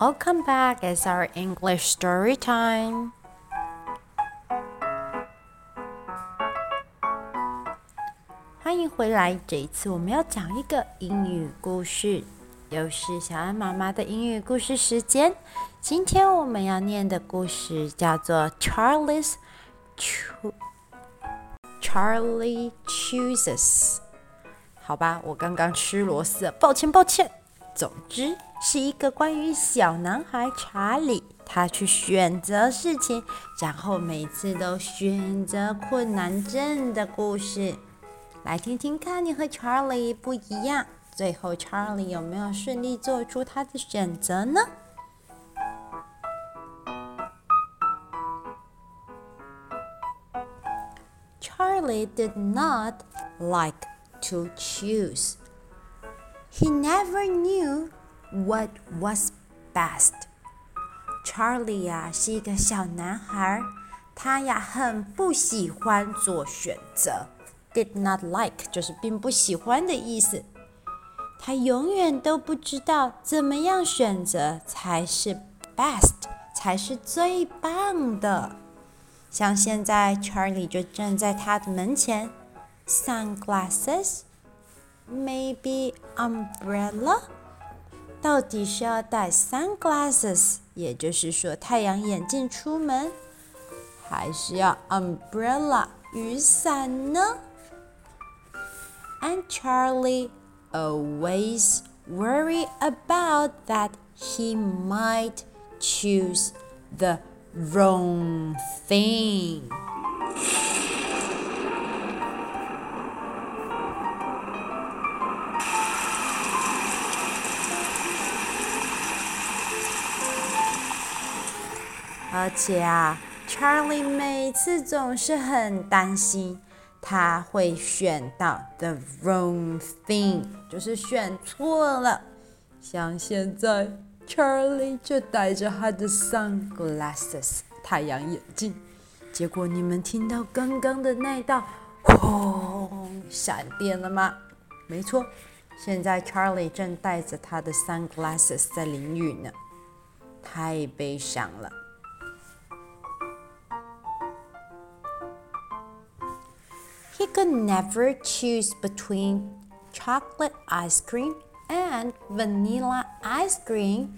Welcome back. It's our English story time. 欢迎回来。这一次我们要讲一个英语故事，又是小安妈妈的英语故事时间。今天我们要念的故事叫做 Charlie's Charlie chooses。好吧，我刚刚吃螺丝，抱歉抱歉。总之。是一个关于小男孩查理，他去选择事情，然后每次都选择困难症的故事。来听听看，你和查理不一样，最后查理有没有顺利做出他的选择呢？Charlie did not like to choose. He never knew what was best. Charlie 呀是一个小男孩，他呀很不喜欢做选择。Did not like 就是并不喜欢的意思。他永远都不知道怎么样选择才是 best，才是最棒的。像现在，Charlie 就站在他的门前，sunglasses，maybe umbrella。 到底是要戴 sunglasses，也就是说太阳眼镜出门，还是要 umbrella 雨伞呢？And Charlie always worry about that he might choose the wrong thing. 而且啊，Charlie 每次总是很担心他会选到 the wrong thing，就是选错了。像现在，Charlie 就戴着他的 sunglasses 太阳眼镜，结果你们听到刚刚的那道轰闪电了吗？没错，现在 Charlie 正戴着他的 sunglasses 在淋雨呢，太悲伤了。He could never choose between chocolate ice cream and vanilla ice cream.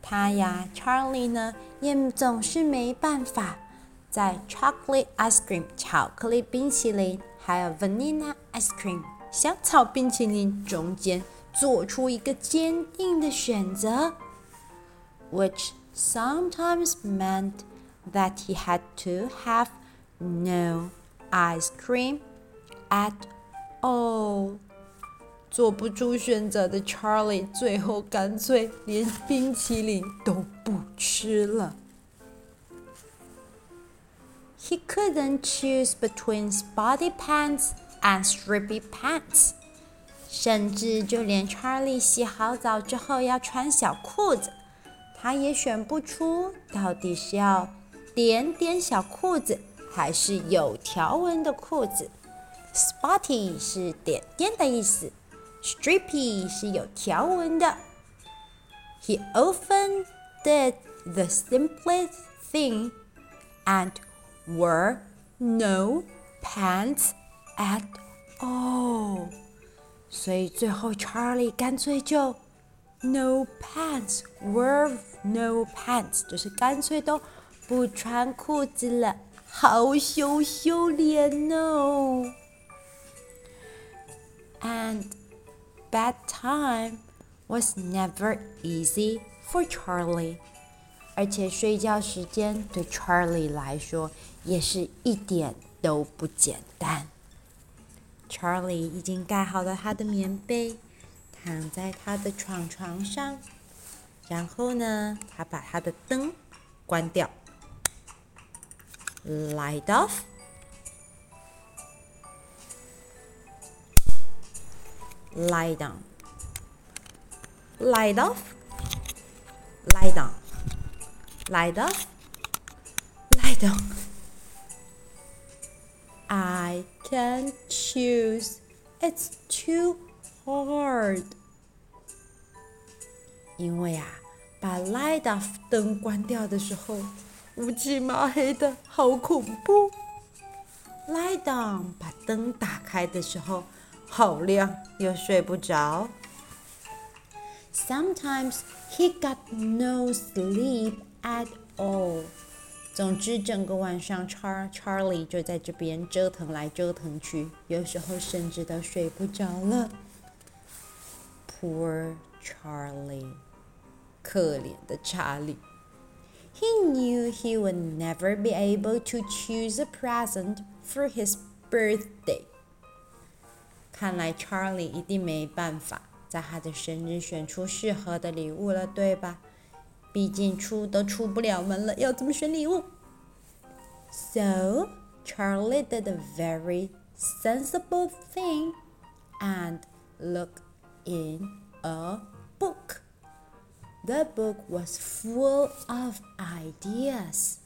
他呀，Charlie 呢，也总是没办法在 chocolate ice cream 巧克力冰淇淋，还有 vanilla ice cream 香草冰淇淋中间做出一个坚定的选择，which sometimes meant that he had to have no Ice cream at all。做不出选择的 Charlie 最后干脆连冰淇淋都不吃了。He couldn't choose between spotty pants and stripy pants。甚至就连 Charlie 洗好澡之后要穿小裤子，他也选不出到底是要点点小裤子还是有条纹的裤子，spotty 是点点的意思，stripy 是有条纹的。He often did the simplest thing and wore no pants at all。所以最后 Charlie 干脆就 no pants，wear no pants，就是干脆都不穿裤子了。 好羞羞脸哦！And bedtime was never easy for Charlie，而且睡觉时间对 Charlie 来说也是一点都不简单。Charlie 已经盖好了他的棉被，躺在他的床床上，然后呢，他把他的灯关掉。 light off. Lie down. Light off. Lie down. Light off. Lie down. I can't choose. It's too hard. 因为啊， 把 light off 灯关掉的时候， 乌漆麻黑的，好恐怖。Lie down，把灯打开的时候，好亮，又睡不着。Sometimes he got no sleep at all。总之，整个晚上，查查理就在这边折腾来折腾去，有时候甚至都睡不着了。Poor Charlie，可怜的查理。He knew he would never be able to choose a present for his birthday。看来 Charlie 一定没办法在他的生日选出适合的礼物了，对吧？毕竟出都出不了门了，要怎么选礼物？So Charlie did a very sensible thing and looked in a book. The book was full of ideas.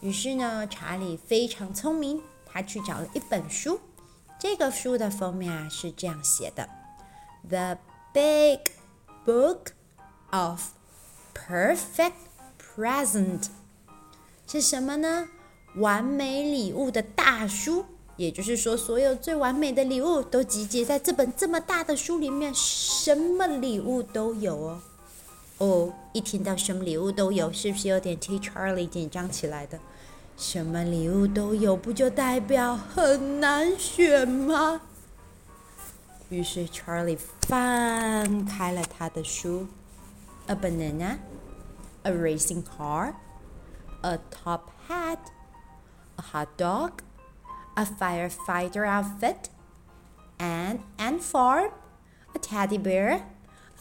于是呢，查理非常聪明，他去找了一本书。这个书的封面啊是这样写的：The Big Book of Perfect present 是什么呢？完美礼物的大书，也就是说，所有最完美的礼物都集结在这本这么大的书里面，什么礼物都有哦。哦，一听到什么礼物都有，是不是有点替 Charlie 紧张起来的？什么礼物都有，不就代表很难选吗？于是 Charlie 翻开了他的书，A banana。a racing car, a top hat, a hot dog, a firefighter outfit, an ant farm, a teddy bear,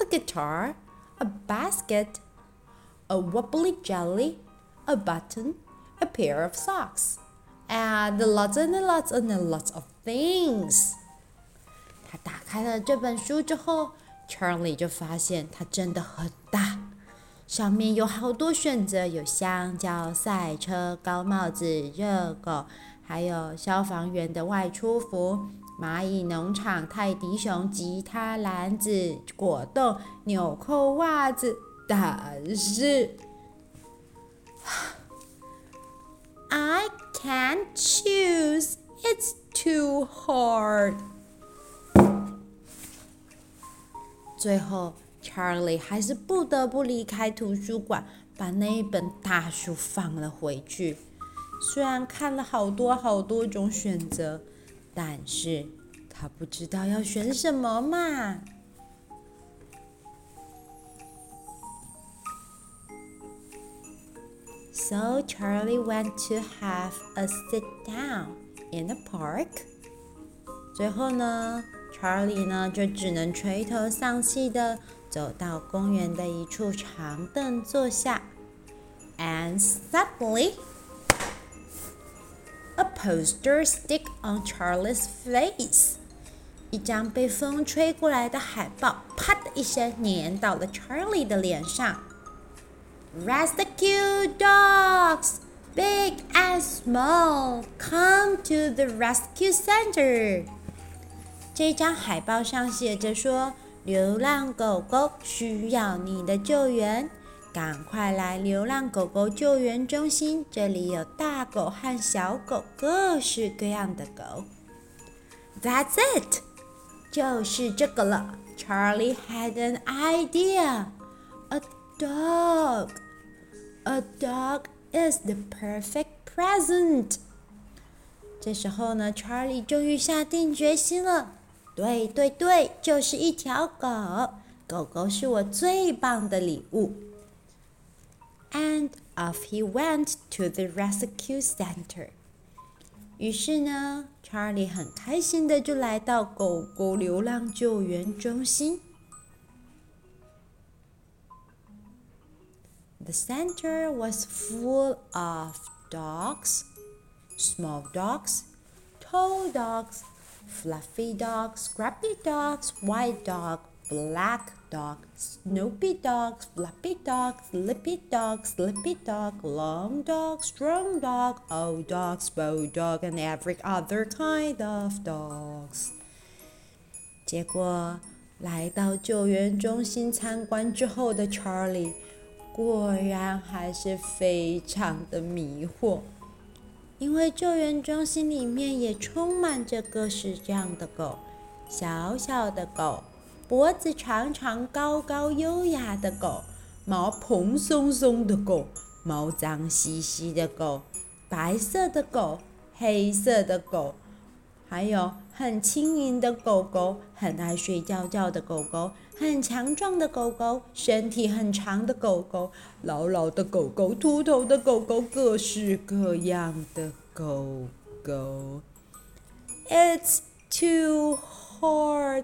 a guitar, A basket, a wobbly jelly, a button, a pair of socks, and lots and lots and lots of things. 他打开了这本书之后，Charlie 就发现它真的很大。上面有好多选择，有香蕉、赛车、高帽子、热狗，还有消防员的外出服、蚂蚁农场、泰迪熊、吉他、篮子、果冻、纽扣袜子。但是，I can't choose. It's too hard. 最后。Charlie 还是不得不离开图书馆，把那一本大书放了回去。虽然看了好多好多种选择，但是他不知道要选什么嘛。So Charlie went to have a sit down in the park. 最后呢，Charlie 呢就只能垂头丧气的。走到公园的一处长凳坐下，and suddenly a poster stick on Charlie's face。一张被风吹过来的海报，啪的一声粘到了 Charlie 的脸上。Rescue dogs, big and small, come to the rescue center。这张海报上写着说。流浪狗狗需要你的救援， 赶快来流浪狗狗救援中心！这里有大狗和小狗，各式各样的狗。That's it，就是这个了。Charlie had an idea. A dog. A dog is the perfect present. 这时候呢，Charlie 终于下定决心了。对对对，就是一条狗，狗狗是我最棒的礼物。And off he went to the rescue center。于是呢，Charlie 很开心的就来到狗狗流浪救援中心。The center was full of dogs, small dogs, tall dogs fluffy dog, scrappy dog, white dog, black dog, snoopy dog, fluffy dog, slippy dog, slippy dog, long dog, strong dog, old dog, spoiled dog, and every other kind of dogs. 结果来到救援中心参观之后的 Charlie 果然还是非常的迷惑，因为救援中心里面也充满着各式各样的狗：小小的狗， 脖子长长、高高优雅的狗，毛蓬松松的狗，毛脏兮兮的狗，白色的狗，黑色的狗，还有很轻盈的狗狗，很爱睡觉觉的狗狗。很强壮的狗狗，身体很长的狗狗，老老的狗狗，秃头的狗狗，各式各样的狗狗。It's too hard,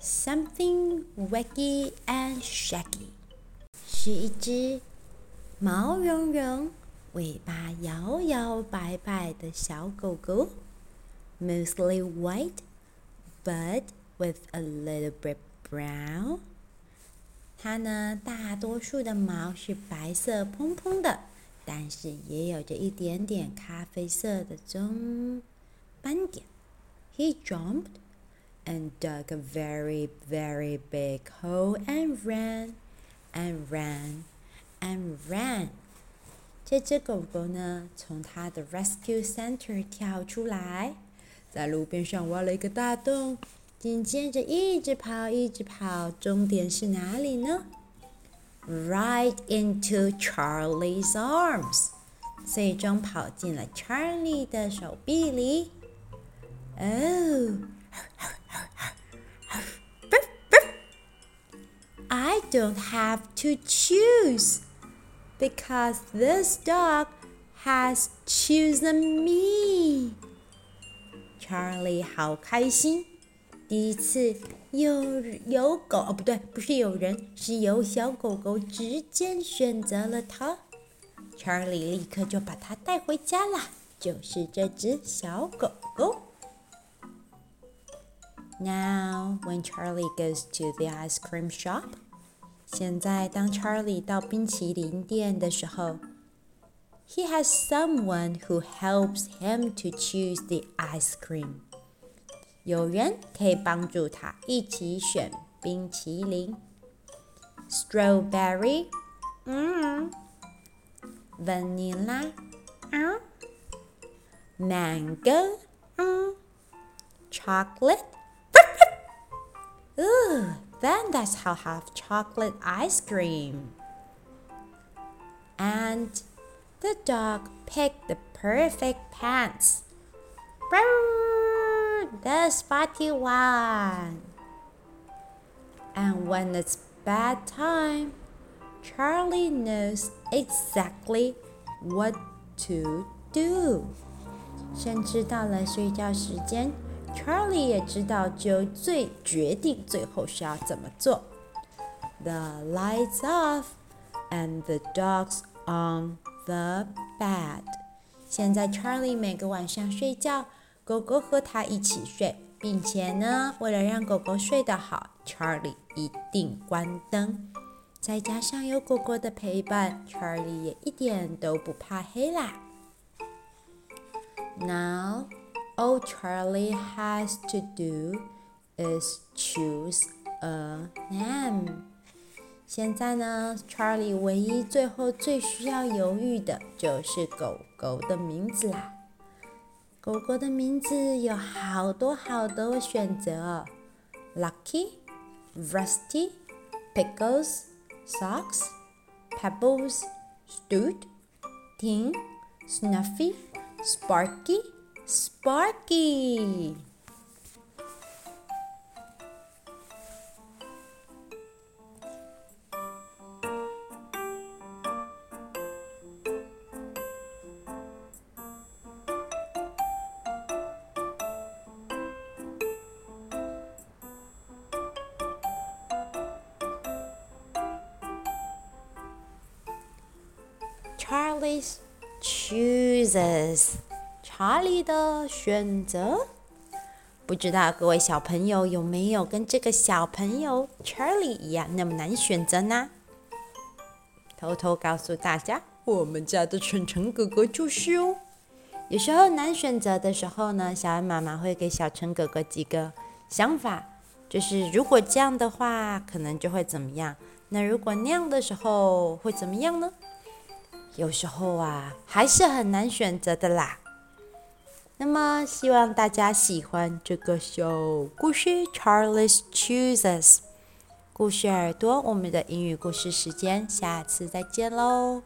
Something waggy and shaggy，是一只毛茸茸、尾巴摇摇摆摆的小狗狗，mostly white，but with a little bit Brown，它呢，大多数的毛是白色蓬蓬的，但是也有着一点点咖啡色的棕斑点。He jumped and dug a very, very big hole and ran and ran and ran。这只狗狗呢，从它的 rescue center 跳出来，在路边上挖了一个大洞。紧接着一直跑，一直跑，终点是哪里呢？Right into Charlie's arms，最终跑进了 Charlie 的手臂里。Oh, I don't have to choose because this dog has chosen me. Charlie 好开心。第一次有有狗哦，不对，不是有人，是有小狗狗直接选择了它。Charlie 立刻就把它带回家啦，就是这只小狗狗。Now when Charlie goes to the ice cream shop，现在当 Charlie 到冰淇淋店的时候，he has someone who helps him to choose the ice cream。有人可以帮助他一起选冰淇淋。Strawberry，嗯，Vanilla，嗯，Mango，嗯，Chocolate。 Ooh, then that's how have chocolate ice cream. And the dog picked the perfect pants the spotty one. And when it's bad time, Charlie knows exactly what to do. 甚至到了睡觉时间 ，Charlie 也知道就最决定最后是要怎么做。The lights off and the dogs on the bed. 现在 Charlie 每个晚上睡觉。狗狗和他一起睡，并且呢，为了让狗狗睡得好，Charlie 一定关灯。再加上有狗狗的陪伴，Charlie 也一点都不怕黑啦。Now, all Charlie has to do is choose a name. 现在呢，Charlie 唯一最后最需要犹豫的就是狗狗的名字啦。狗狗的名字有好多好多选择：Lucky、Rusty、Pickles、Socks、Pebbles、Stoot、Ting、Snuffy、Sparky、 Sparky. Charlie's chooses. 查理的选择。不知道各位小朋友有没有跟这个小朋友 Charlie 一样那么难选择呢？偷偷告诉大家，我们家的晨晨哥哥就是哦。有时候难选择的时候呢，小恩妈妈会给小陈哥哥几个想法，就是如果这样的话，可能就会怎么样？那如果那样的时候会怎么样呢？有时候啊，还是很难选择的啦。那么希望大家喜欢这个小故事《Charles Chooses》。故事耳朵，我们的英语故事时间，下次再见喽。